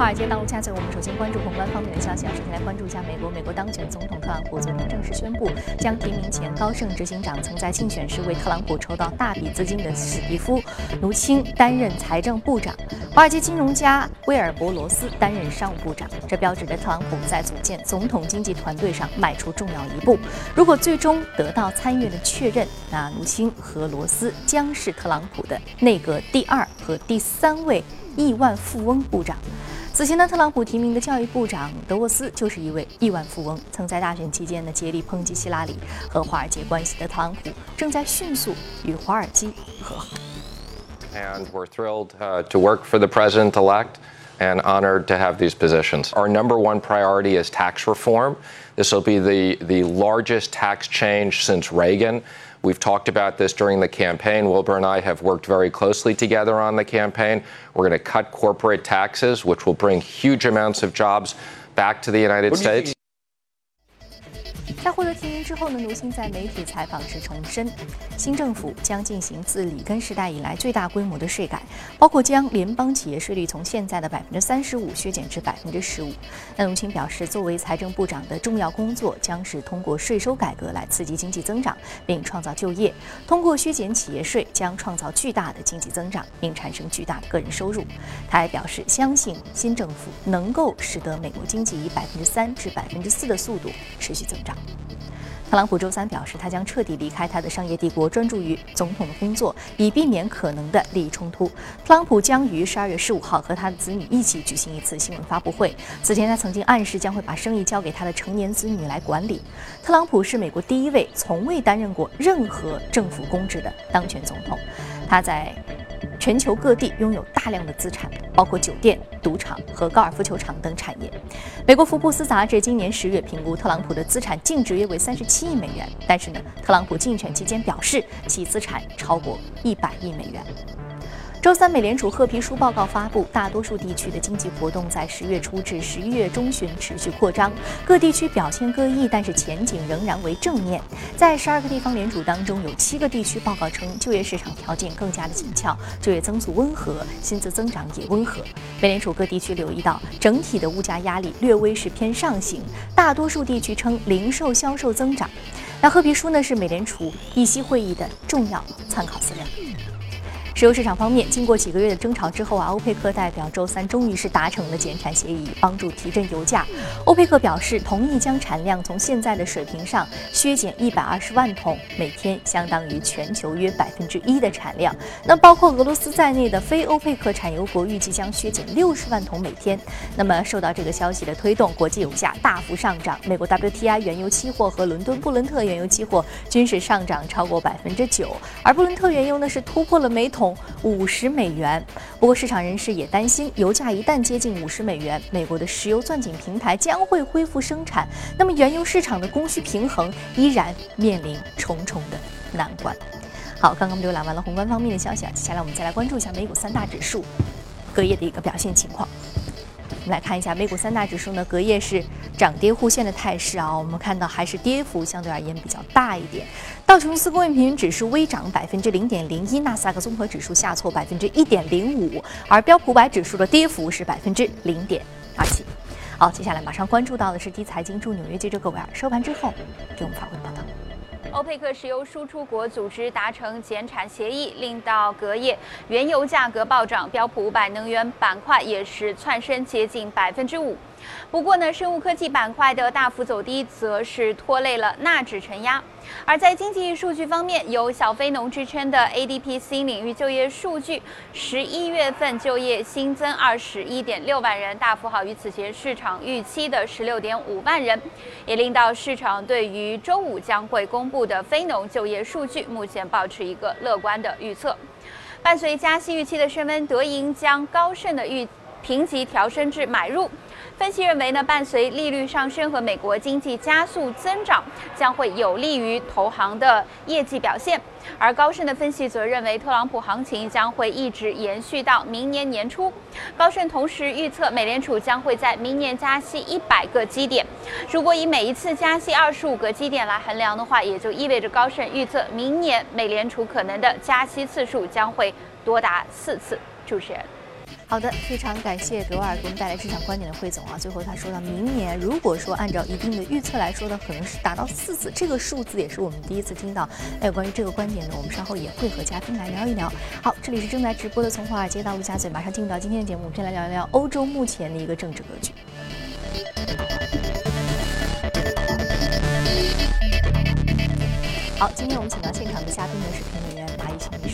华尔街道路加嘴，我们首先关注宏观方面的消息啊。首先来关注一下美国，美国当选总统特朗普昨天正式宣布，将提名前高盛执行长曾在竞选时为特朗普筹到大笔资金的史蒂夫·卢钦担任财政部长，华尔街金融家威尔伯·罗斯担任商务部长。这标志着特朗普在组建总统经济团队上迈出重要一步。如果最终得到参议院的确认，那卢钦和罗斯将是特朗普的内阁第二和第三位亿万富翁部长。此前呢，特朗普提名的教育部长德沃斯就是一位亿万富翁。曾在大选期间呢，竭力抨击希拉里和华尔街关系的特朗普，正在迅速与华尔街和好。And we're thrilled uh, to work for the president elect and honored to have these positions. Our number one priority is tax reform. This will be the, the largest tax change since Reagan. We've talked about this during the campaign. Wilbur and I have worked very closely together on the campaign. We're going to cut corporate taxes, which will bring huge amounts of jobs back to the United States. 在获得提名之后呢，卢辛在媒体采访时重申，新政府将进行自里根时代以来最大规模的税改，包括将联邦企业税率从现在的百分之三十五削减至百分之十五。那卢钦表示，作为财政部长的重要工作将是通过税收改革来刺激经济增长，并创造就业。通过削减企业税将创造巨大的经济增长，并产生巨大的个人收入。他还表示，相信新政府能够使得美国经济以百分之三至百分之四的速度持续增长。特朗普周三表示，他将彻底离开他的商业帝国，专注于总统的工作，以避免可能的利益冲突。特朗普将于十二月十五号和他的子女一起举行一次新闻发布会。此前，他曾经暗示将会把生意交给他的成年子女来管理。特朗普是美国第一位从未担任过任何政府公职的当选总统。他在。全球各地拥有大量的资产，包括酒店、赌场和高尔夫球场等产业。美国福布斯杂志今年十月评估特朗普的资产净值约为三十七亿美元，但是呢，特朗普竞选期间表示其资产超过一百亿美元。周三，美联储褐皮书报告发布，大多数地区的经济活动在十月初至十一月中旬持续扩张，各地区表现各异，但是前景仍然为正面。在十二个地方联储当中，有七个地区报告称就业市场条件更加的紧俏，就业增速温和，薪资增长也温和。美联储各地区留意到，整体的物价压力略微是偏上行，大多数地区称零售销售增长。那褐皮书呢，是美联储议息会议的重要参考资料。石油市场方面，经过几个月的争吵之后啊，欧佩克代表周三终于是达成了减产协议，帮助提振油价。欧佩克表示同意将产量从现在的水平上削减一百二十万桶每天，相当于全球约百分之一的产量。那包括俄罗斯在内的非欧佩克产油国预计将削减六十万桶每天。那么受到这个消息的推动，国际油价大幅上涨，美国 WTI 原油期货和伦敦布伦特原油期货均是上涨超过百分之九，而布伦特原油呢是突破了每桶。五十美元。不过，市场人士也担心，油价一旦接近五十美元，美国的石油钻井平台将会恢复生产，那么原油市场的供需平衡依然面临重重的难关。好，刚刚我们浏览完了宏观方面的消息啊，接下来我们再来关注一下美股三大指数隔夜的一个表现情况。来看一下美股三大指数呢，隔夜是涨跌互现的态势啊。我们看到还是跌幅相对而言比较大一点。道琼斯工业平均指数微涨百分之零点零一，纳斯达克综合指数下挫百分之一点零五，而标普百指数的跌幅是百分之零点二七。好，接下来马上关注到的是第财经驻纽约记者葛维尔收盘之后给我们发回的报道。欧佩克石油输出国组织达成减产协议，令到隔夜原油价格暴涨，标普五百能源板块也是窜升接近百分之五。不过呢，生物科技板块的大幅走低，则是拖累了纳指承压。而在经济数据方面，有小非农支撑的 ADP 新领域就业数据，十一月份就业新增二十一点六万人，大幅好于此前市场预期的十六点五万人，也令到市场对于周五将会公布的非农就业数据，目前保持一个乐观的预测。伴随加息预期的升温，德银将高盛的预评级调升至买入。分析认为呢，伴随利率上升和美国经济加速增长，将会有利于投行的业绩表现。而高盛的分析则认为，特朗普行情将会一直延续到明年年初。高盛同时预测，美联储将会在明年加息一百个基点。如果以每一次加息二十五个基点来衡量的话，也就意味着高盛预测明年美联储可能的加息次数将会多达四次。主持人。好的，非常感谢格瓦尔给我们带来这场观点的汇总啊。最后他说到，明年如果说按照一定的预测来说呢，可能是达到四次，这个数字也是我们第一次听到。那有关于这个观点呢，我们稍后也会和嘉宾来聊一聊。好，这里是正在直播的从华尔街到陆家嘴，马上进入到今天的节目，我们先来聊一聊欧洲目前的一个政治格局。好，今天我们请到现场的嘉宾呢是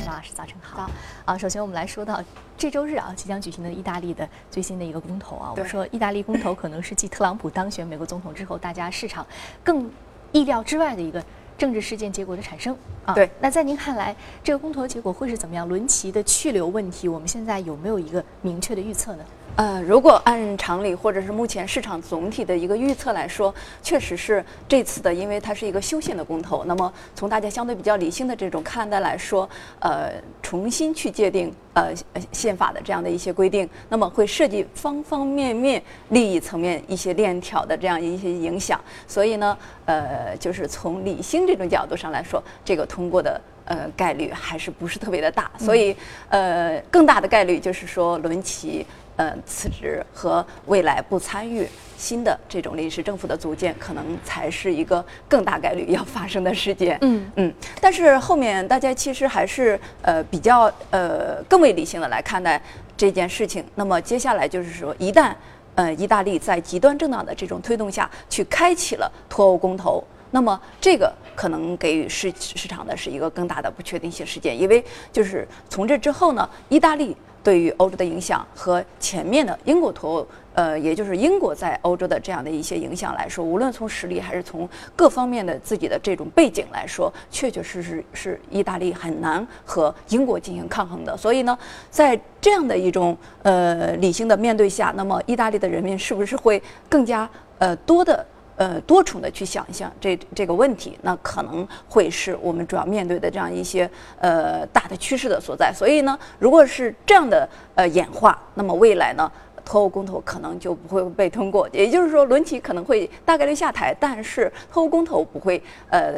马老师，早晨好。啊，首先我们来说到这周日啊即将举行的意大利的最新的一个公投啊，我们说意大利公投可能是继特朗普当选美国总统之后，大家市场更意料之外的一个政治事件结果的产生啊。对，那在您看来，这个公投结果会是怎么样？伦齐的去留问题，我们现在有没有一个明确的预测呢？呃，如果按常理或者是目前市场总体的一个预测来说，确实是这次的，因为它是一个修宪的公投。那么从大家相对比较理性的这种看待来说，呃，重新去界定呃宪法的这样的一些规定，那么会涉及方方面面利益层面一些链条的这样一些影响。所以呢，呃，就是从理性这种角度上来说，这个通过的呃概率还是不是特别的大。所以呃，更大的概率就是说伦齐。呃，辞职和未来不参与新的这种临时政府的组建，可能才是一个更大概率要发生的事件。嗯嗯，但是后面大家其实还是呃比较呃更为理性的来看待这件事情。那么接下来就是说，一旦呃意大利在极端政党的这种推动下去开启了脱欧公投，那么这个可能给予市市场的是一个更大的不确定性事件，因为就是从这之后呢，意大利。对于欧洲的影响和前面的英国脱欧，呃，也就是英国在欧洲的这样的一些影响来说，无论从实力还是从各方面的自己的这种背景来说，确确实实是意大利很难和英国进行抗衡的。所以呢，在这样的一种呃理性的面对下，那么意大利的人民是不是会更加呃多的？呃，多重的去想一想这这个问题，那可能会是我们主要面对的这样一些呃大的趋势的所在。所以呢，如果是这样的呃演化，那么未来呢，脱欧公投可能就不会被通过。也就是说，伦齐可能会大概率下台，但是脱欧公投不会呃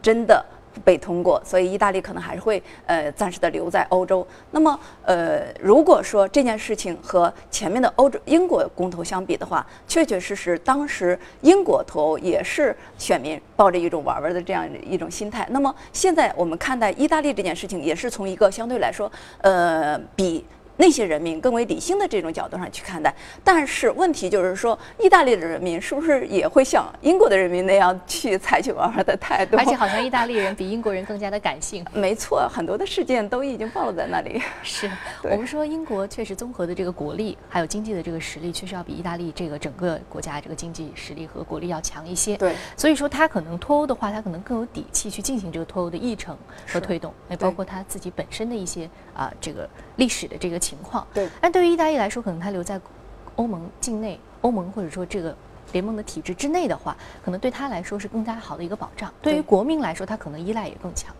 真的。被通过，所以意大利可能还是会呃暂时的留在欧洲。那么呃，如果说这件事情和前面的欧洲英国公投相比的话，确确实实当时英国脱欧也是选民抱着一种玩玩的这样一种心态。那么现在我们看待意大利这件事情，也是从一个相对来说呃比。那些人民更为理性的这种角度上去看待，但是问题就是说，意大利的人民是不是也会像英国的人民那样去采取玩玩的态度？而且好像意大利人比英国人更加的感性。没错，很多的事件都已经暴露在那里。是我们说英国确实综合的这个国力还有经济的这个实力，确实要比意大利这个整个国家这个经济实力和国力要强一些。对，所以说他可能脱欧的话，他可能更有底气去进行这个脱欧的议程和推动，也包括他自己本身的一些啊这个历史的这个情况。对。但对于意大利来说，可能他留在欧盟境内、欧盟或者说这个联盟的体制之内的话，可能对他来说是更加好的一个保障。对于国民来说，他可能依赖也更强。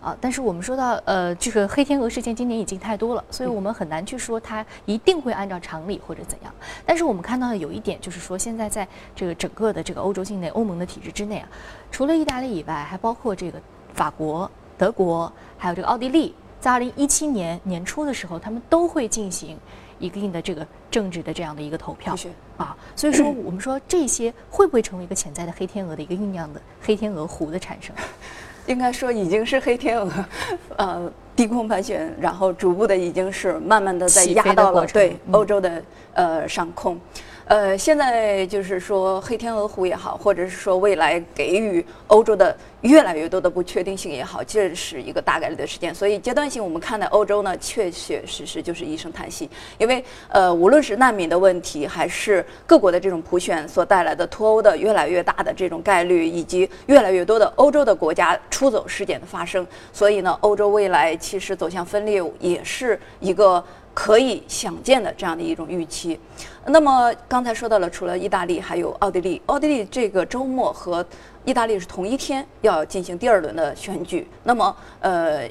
啊，但是我们说到呃，这个黑天鹅事件今年已经太多了，所以我们很难去说它一定会按照常理或者怎样。但是我们看到的有一点就是说，现在在这个整个的这个欧洲境内、欧盟的体制之内啊，除了意大利以外，还包括这个法国、德国，还有这个奥地利。在二零一七年年初的时候，他们都会进行一定的这个政治的这样的一个投票啊，所以说我们说这些会不会成为一个潜在的黑天鹅的一个酝酿的黑天鹅湖的产生？应该说已经是黑天鹅，呃，低空盘旋，然后逐步的已经是慢慢的在压到了对欧洲的呃上空。呃，现在就是说黑天鹅湖也好，或者是说未来给予欧洲的越来越多的不确定性也好，这是一个大概率的事件。所以阶段性我们看待欧洲呢，确确实实就是一声叹息。因为呃，无论是难民的问题，还是各国的这种普选所带来的脱欧的越来越大的这种概率，以及越来越多的欧洲的国家出走事件的发生，所以呢，欧洲未来其实走向分裂也是一个。可以想见的这样的一种预期。那么刚才说到了，除了意大利，还有奥地利。奥地利这个周末和意大利是同一天要进行第二轮的选举。那么，呃。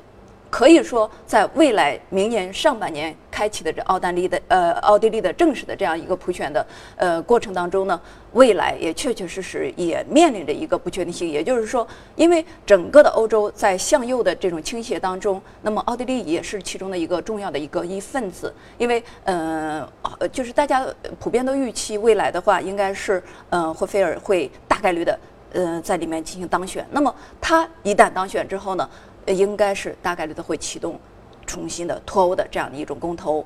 可以说，在未来明年上半年开启的这奥地利的呃奥地利的正式的这样一个普选的呃过程当中呢，未来也确确实实也面临着一个不确定性。也就是说，因为整个的欧洲在向右的这种倾斜当中，那么奥地利也是其中的一个重要的一个一份子。因为呃就是大家普遍都预期未来的话，应该是呃霍菲尔会大概率的呃在里面进行当选。那么他一旦当选之后呢？应该是大概率的会启动重新的脱欧的这样的一种公投，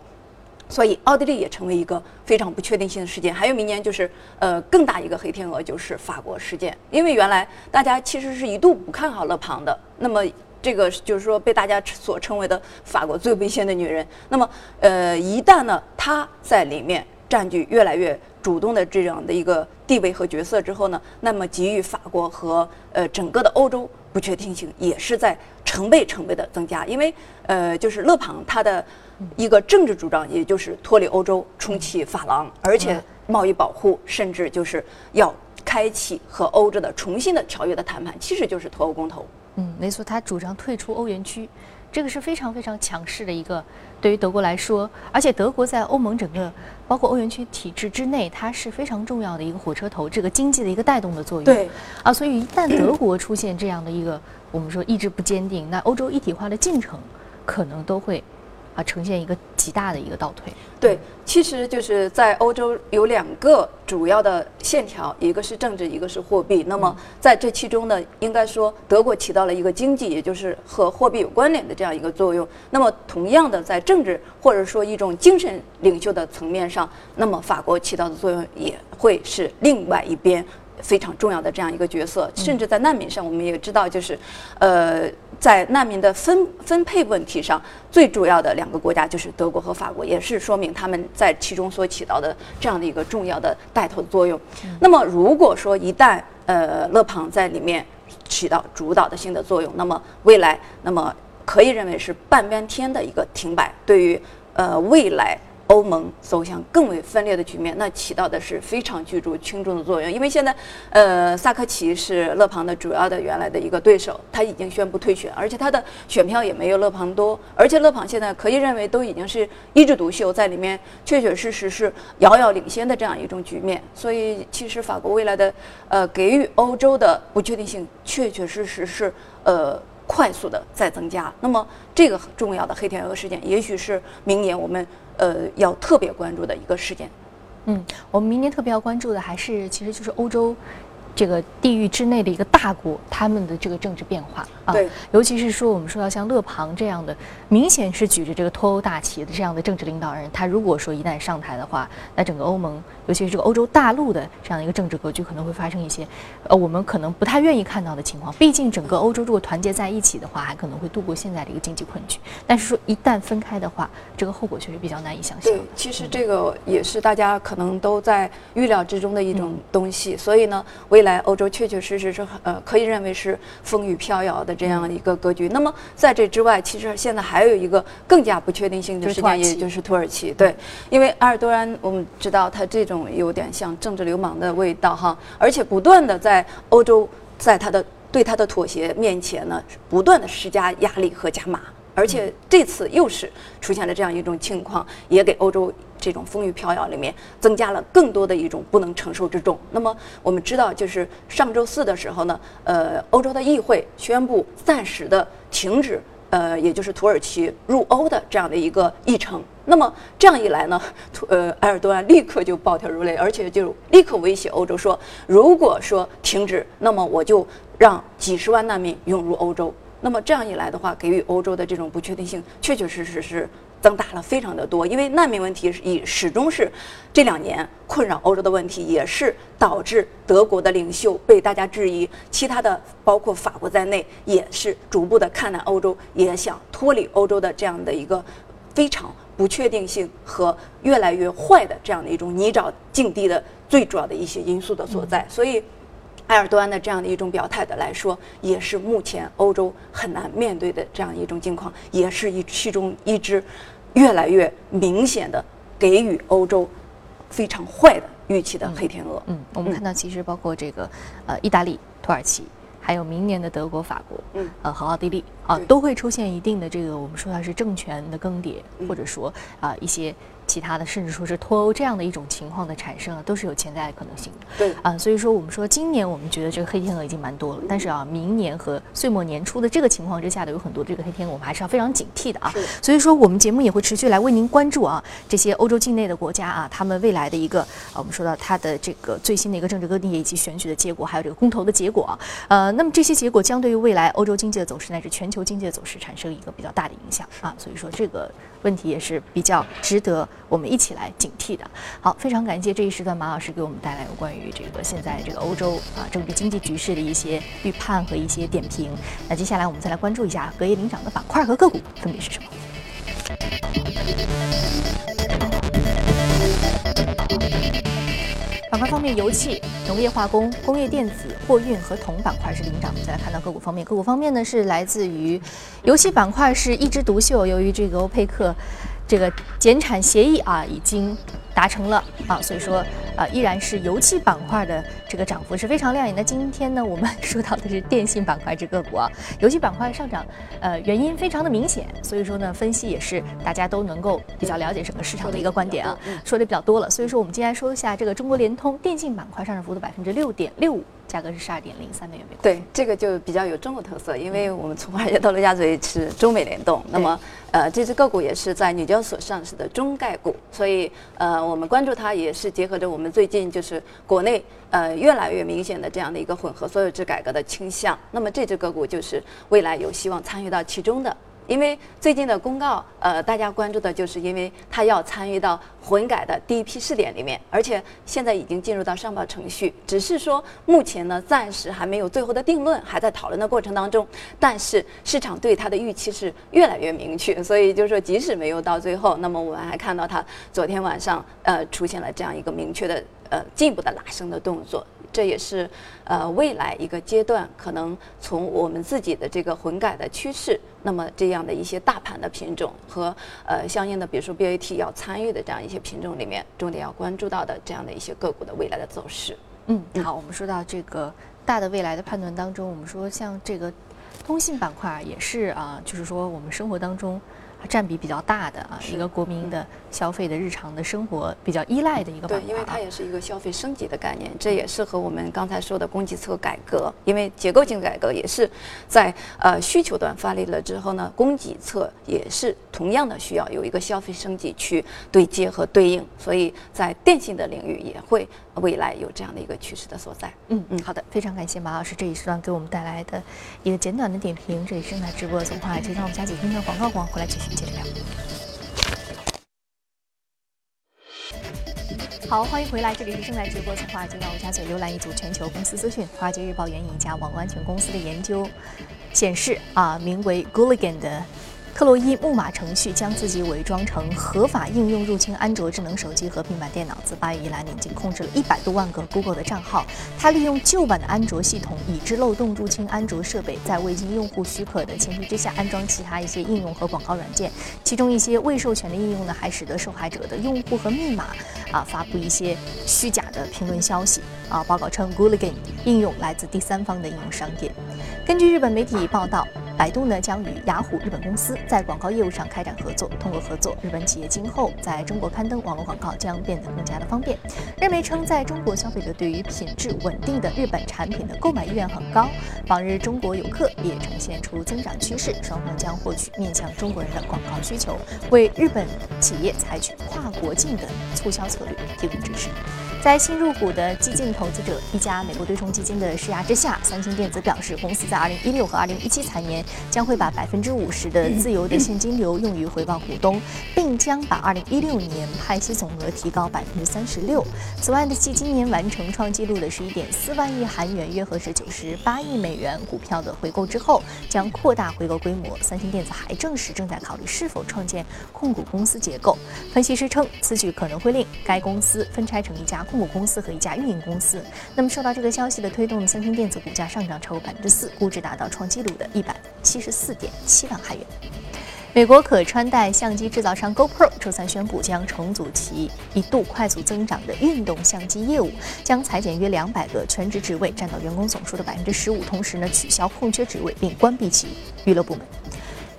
所以奥地利也成为一个非常不确定性的事件。还有明年就是呃更大一个黑天鹅就是法国事件，因为原来大家其实是一度不看好勒庞的，那么这个就是说被大家所称为的法国最危险的女人。那么呃一旦呢她在里面占据越来越主动的这样的一个地位和角色之后呢，那么给予法国和呃整个的欧洲。不确定性也是在成倍成倍的增加，因为呃，就是勒庞他的一个政治主张，也就是脱离欧洲，重启法郎，而且贸易保护，甚至就是要开启和欧洲的重新的条约的谈判，其实就是脱欧公投。嗯，没错，他主张退出欧元区。这个是非常非常强势的一个，对于德国来说，而且德国在欧盟整个包括欧元区体制之内，它是非常重要的一个火车头，这个经济的一个带动的作用。对，啊，所以一旦德国出现这样的一个我们说意志不坚定，那欧洲一体化的进程可能都会。啊，呈现一个极大的一个倒退。对，其实就是在欧洲有两个主要的线条，一个是政治，一个是货币。那么在这其中呢，应该说德国起到了一个经济，也就是和货币有关联的这样一个作用。那么同样的，在政治或者说一种精神领袖的层面上，那么法国起到的作用也会是另外一边。非常重要的这样一个角色，甚至在难民上，我们也知道，就是，呃，在难民的分分配问题上，最主要的两个国家就是德国和法国，也是说明他们在其中所起到的这样的一个重要的带头作用。那么，如果说一旦呃勒庞在里面起到主导的性的作用，那么未来，那么可以认为是半边天的一个停摆，对于呃未来。欧盟走向更为分裂的局面，那起到的是非常举足轻重的作用。因为现在，呃，萨科齐是勒庞的主要的原来的一个对手，他已经宣布退选，而且他的选票也没有勒庞多。而且勒庞现在可以认为都已经是一枝独秀，在里面确确实实是遥遥领先的这样一种局面。所以，其实法国未来的呃给予欧洲的不确定性，确确实实是呃快速的在增加。那么，这个重要的黑天鹅事件，也许是明年我们。呃，要特别关注的一个事件。嗯，我们明年特别要关注的还是，其实就是欧洲。这个地域之内的一个大国，他们的这个政治变化啊，对，尤其是说我们说到像勒庞这样的，明显是举着这个脱欧大旗的这样的政治领导人，他如果说一旦上台的话，那整个欧盟，尤其是这个欧洲大陆的这样的一个政治格局，可能会发生一些，呃，我们可能不太愿意看到的情况。毕竟整个欧洲如果团结在一起的话，还可能会度过现在的一个经济困局。但是说一旦分开的话，这个后果确实比较难以想象。对，其实这个也是大家可能都在预料之中的一种东西。所以呢，未来。在欧洲确确实实是呃，可以认为是风雨飘摇的这样一个格局。那么在这之外，其实现在还有一个更加不确定性的事件，也就是土耳其。对，因为埃尔多安，我们知道他这种有点像政治流氓的味道哈，而且不断的在欧洲在他的对他的妥协面前呢，不断的施加压力和加码。而且这次又是出现了这样一种情况，也给欧洲这种风雨飘摇里面增加了更多的一种不能承受之重。那么我们知道，就是上周四的时候呢，呃，欧洲的议会宣布暂时的停止，呃，也就是土耳其入欧的这样的一个议程。那么这样一来呢，土呃埃尔多安立刻就暴跳如雷，而且就立刻威胁欧洲说，如果说停止，那么我就让几十万难民涌入欧洲。那么这样一来的话，给予欧洲的这种不确定性，确确实实是增大了非常的多。因为难民问题以始终是这两年困扰欧洲的问题，也是导致德国的领袖被大家质疑，其他的包括法国在内，也是逐步的看淡欧洲，也想脱离欧洲的这样的一个非常不确定性和越来越坏的这样的一种泥沼境地的最主要的一些因素的所在。所以。埃尔多安的这样的一种表态的来说，也是目前欧洲很难面对的这样一种境况，也是一其中一只越来越明显的给予欧洲非常坏的预期的黑天鹅。嗯，我们看到其实包括这个呃意大利、土耳其。还有明年的德国、法国，嗯，呃和奥地利啊，都会出现一定的这个我们说它是政权的更迭，嗯或者说啊一些其他的，甚至说是脱欧这样的一种情况的产生啊，都是有潜在的可能性的。对啊，所以说我们说今年我们觉得这个黑天鹅已经蛮多了，但是啊，明年和岁末年初的这个情况之下的有很多这个黑天鹅，我们还是要非常警惕的啊是。所以说我们节目也会持续来为您关注啊这些欧洲境内的国家啊，他们未来的一个啊，我们说到它的这个最新的一个政治更迭以及选举的结果，还有这个公投的结果啊。呃，那么这些结果将对于未来欧洲经济的走势乃至全球经济的走势产生一个比较大的影响啊。所以说这个问题也是比较值得我们一起来警惕的。好，非常感谢这一时段马老师给我们带来有关于这个现在这个欧洲啊政治经济局势的一些预判和一些点评。那接下来我们再来关注一下隔夜领涨的板块和个股分别是什么。板块方面，油气、农业化工、工业电子、货运和铜板块是领涨。再来看到个股方面，个股方面呢是来自于油气板块是一枝独秀，由于这个欧佩克这个减产协议啊已经达成了啊，所以说呃依然是油气板块的这个涨幅是非常亮眼。的今天呢，我们说到的是电信板块这个股啊，油气板块上涨，呃原因非常的明显，所以说呢分析也是大家都能够比较了解整个市场的一个观点啊，说的比较多了。所以说我们今天来说一下这个中国联通电信板块上涨幅度百分之六点六五，价格是十二点零三美元每股。对，这个就比较有中国特色，因为我们从华尔街到陆家嘴是中美联动，那么呃这只个股也是在纽交所上市的中概股，所以呃我们关注它也是结合着我们最近就是国内呃越来越明显的这样的一个混合所有制改革的倾向，那么这只个股就是未来有希望参与到其中的。因为最近的公告，呃，大家关注的就是因为它要参与到混改的第一批试点里面，而且现在已经进入到上报程序，只是说目前呢暂时还没有最后的定论，还在讨论的过程当中。但是市场对它的预期是越来越明确，所以就是说即使没有到最后，那么我们还看到它昨天晚上呃出现了这样一个明确的呃进一步的拉升的动作。这也是呃未来一个阶段，可能从我们自己的这个混改的趋势，那么这样的一些大盘的品种和呃相应的，比如说 BAT 要参与的这样一些品种里面，重点要关注到的这样的一些个股的未来的走势。嗯，好，我们说到这个大的未来的判断当中，我们说像这个通信板块也是啊，就是说我们生活当中占比比较大的啊，一个国民的消费的日常的生活比较依赖的一个板对，块、对。因为它也是一个消费升级的概念，这也是和我们刚才说的供给侧改革，因为结构性改革也是在呃需求端发力了之后呢，供给侧也是同样的需要有一个消费升级去对接和对应，所以在电信的领域也会未来有这样的一个趋势的所在。嗯嗯，好的，非常感谢马老师这一时段给我们带来的一个简短的点评。这里是正在直播的从华尔街，让我们下几分钟广告广回来继续接着聊。好，欢迎回来，这里是正在直播从华尔街到陆家嘴，浏览一组全球公司资讯。华尔街日报援引一家网络安全公司的研究显示，啊，名为 Gulligan 的。克洛伊木马程序将自己伪装成合法应用入侵安卓智能手机和平板电脑，自八月以来已经控制了一百多万个 Google 的账号。它利用旧版的安卓系统，已知漏洞入侵安卓设备，在未经用户许可的前提之下安装其他一些应用和广告软件。其中一些未授权的应用呢，还使得受害者的用户和密码啊发布一些虚假的评论消息。啊，报告称 Gulligan 应用来自第三方的应用商店。根据日本媒体报道，百度呢将与雅虎日本公司在广告业务上开展合作。通过合作，日本企业今后在中国刊登网络广告将变得更加的方便。日媒称，在中国消费者对于品质稳定的日本产品的购买意愿很高，往日中国游客也呈现出增长趋势。双方将获取面向中国人的广告需求，为日本企业采取跨国境的促销策略提供支持。在新入股的激进投资者一家美国对冲基金的施压之下，三星电子表示，公司在2016和2017财年将会把百分之五十的自由的现金流用于回报股东，并将把2016年派息总额提高百分之三十六。此外呢，继今年完成创纪录的十一点四万亿韩元（约合是九十八亿美元）股票的回购之后，将扩大回购规模。三星电子还证实正在考虑是否创建控股公司结构。分析师称，此举可能会令该公司分拆成一家。控股公司和一家运营公司。那么受到这个消息的推动，三星电子股价上涨超过百分之四，估值达到创纪录的一百七十四点七万韩元。美国可穿戴相机制造商 GoPro 周三宣布将重组其一度快速增长的运动相机业务，将裁减约两百个全职职位，占到员工总数的百分之十五。同时呢，取消空缺职位，并关闭其娱乐部门。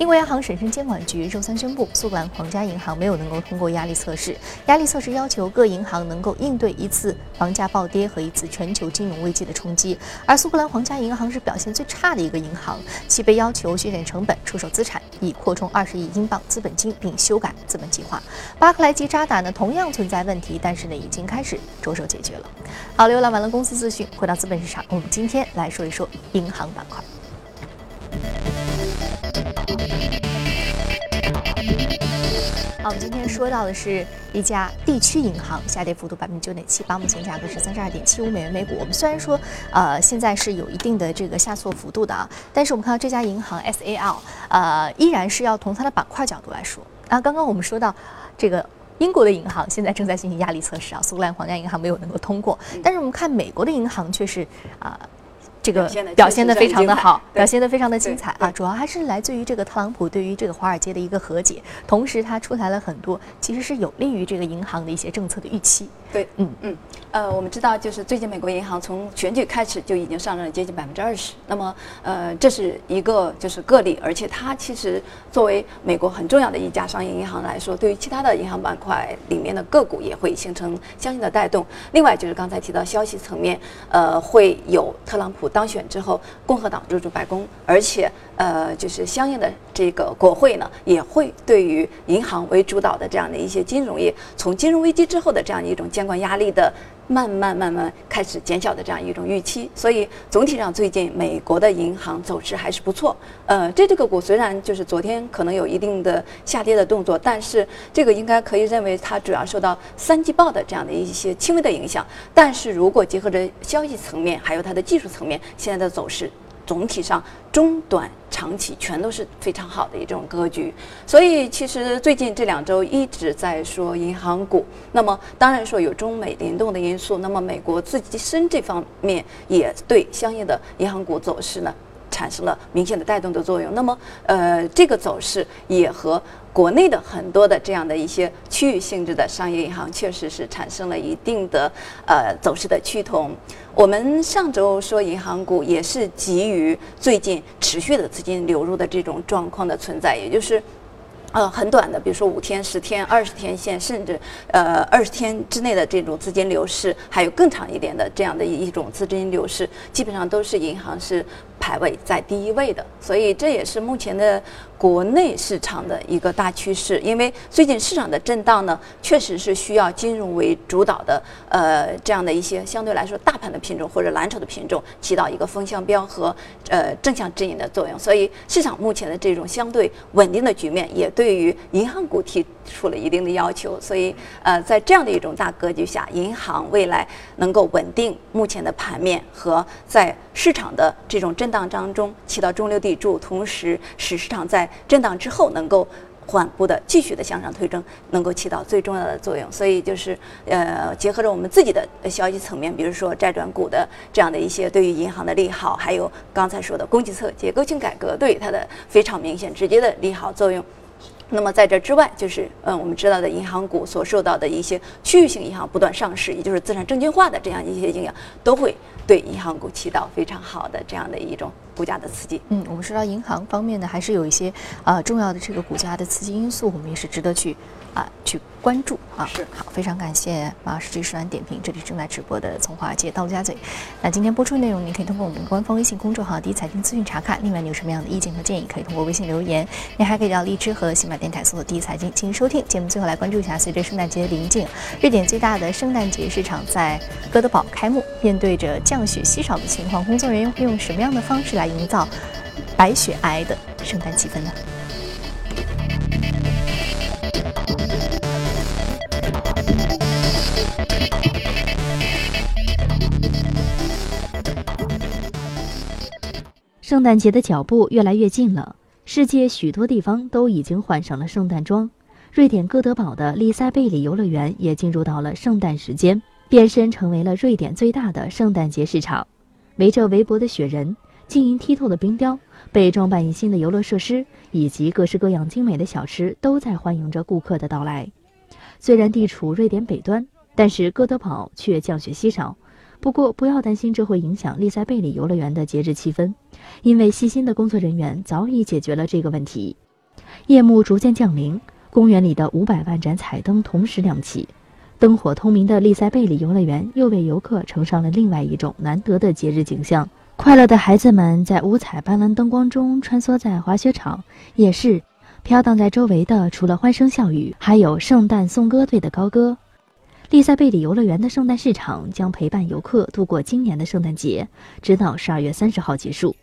英国央行审慎监管局周三宣布，苏格兰皇家银行没有能够通过压力测试。压力测试要求各银行能够应对一次房价暴跌和一次全球金融危机的冲击，而苏格兰皇家银行是表现最差的一个银行，其被要求削减成本、出售资产，以扩充二十亿英镑资本金，并修改资本计划。巴克莱及渣打呢同样存在问题，但是呢已经开始着手解决了。好，浏览完了公司资讯，回到资本市场，我们今天来说一说银行板块。好，我们今天说到的是一家地区银行下跌幅度百分之九点七八，目前价格是三十二点七五美元每股。我们虽然说，呃，现在是有一定的这个下挫幅度的啊，但是我们看到这家银行 SAL，呃，依然是要从它的板块角度来说。啊，刚刚我们说到这个英国的银行现在正在进行压力测试啊，苏格兰皇家银行没有能够通过，但是我们看美国的银行却是啊。这个表现的非常的好，表现的非常的精彩啊！主要还是来自于这个特朗普对于这个华尔街的一个和解，同时他出台了很多其实是有利于这个银行的一些政策的预期。对，嗯嗯，呃，我们知道就是最近美国银行从选举开始就已经上涨了接近百分之二十，那么呃这是一个就是个例，而且它其实作为美国很重要的一家商业银行来说，对于其他的银行板块里面的个股也会形成相应的带动。另外就是刚才提到消息层面，呃，会有特朗普。当选之后，共和党入驻白宫，而且呃，就是相应的这个国会呢，也会对于银行为主导的这样的一些金融业，从金融危机之后的这样一种监管压力的慢慢慢慢开始减小的这样一种预期。所以总体上最近美国的银行走势还是不错。呃，这这个股虽然就是昨天可能有一定的下跌的动作，但是这个应该可以认为它主要受到三季报的这样的一些轻微的影响。但是如果结合着消息层面，还有它的技术层面，现在的走势总体上中短长期全都是非常好的一种格局，所以其实最近这两周一直在说银行股，那么当然说有中美联动的因素，那么美国自己身这方面也对相应的银行股走势呢产生了明显的带动的作用，那么呃这个走势也和。国内的很多的这样的一些区域性质的商业银行，确实是产生了一定的呃走势的趋同。我们上周说银行股也是基于最近持续的资金流入的这种状况的存在，也就是呃很短的，比如说五天、十天、二十天线，甚至呃二十天之内的这种资金流失，还有更长一点的这样的一种资金流失，基本上都是银行是。排位在第一位的，所以这也是目前的国内市场的一个大趋势。因为最近市场的震荡呢，确实是需要金融为主导的，呃，这样的一些相对来说大盘的品种或者蓝筹的品种起到一个风向标和呃正向指引的作用。所以市场目前的这种相对稳定的局面，也对于银行股提出了一定的要求。所以呃，在这样的一种大格局下，银行未来能够稳定目前的盘面和在市场的这种震。震荡当中起到中流砥柱，同时使市场在震荡之后能够缓步的继续的向上推升，能够起到最重要的作用。所以就是呃，结合着我们自己的消息层面，比如说债转股的这样的一些对于银行的利好，还有刚才说的供给侧结构性改革对它的非常明显直接的利好作用。那么在这之外，就是嗯，我们知道的银行股所受到的一些区域性银行不断上市，也就是资产证券化的这样一些影响，都会。对银行股起到非常好的这样的一种股价的刺激。嗯，我们说到银行方面呢，还是有一些啊重要的这个股价的刺激因素，我们也是值得去啊去关注啊。是好，非常感谢马老师这一段点评。这里正在直播的从华尔街到陆家嘴。那今天播出内容，您可以通过我们官方微信公众号“第一财经资讯”查看。另外，你有什么样的意见和建议，可以通过微信留言。您还可以到荔枝和喜马电台搜索“第一财经”进行收听。节目最后来关注一下，随着圣诞节临近，瑞典最大的圣诞节市场在哥德堡开幕。面对着降雪稀少的情况，工作人员会用什么样的方式来营造白雪皑皑的圣诞气氛呢？圣诞节的脚步越来越近了，世界许多地方都已经换上了圣诞装。瑞典哥德堡的丽塞贝里游乐园也进入到了圣诞时间。变身成为了瑞典最大的圣诞节市场，围着围脖的雪人、晶莹剔透的冰雕、被装扮一新的游乐设施以及各式各样精美的小吃都在欢迎着顾客的到来。虽然地处瑞典北端，但是哥德堡却降雪稀少。不过不要担心，这会影响利塞贝里游乐园的节日气氛，因为细心的工作人员早已解决了这个问题。夜幕逐渐降临，公园里的五百万盏彩灯同时亮起，灯火通明的利塞贝里游乐园又为游客呈上了另外一种难得的节日景象。快乐的孩子们在五彩斑斓灯光中穿梭在滑雪场、夜市，飘荡在周围的除了欢声笑语，还有圣诞颂歌队的高歌。利塞贝里游乐园的圣诞市场将陪伴游客度过今年的圣诞节，直到十二月三十号结束。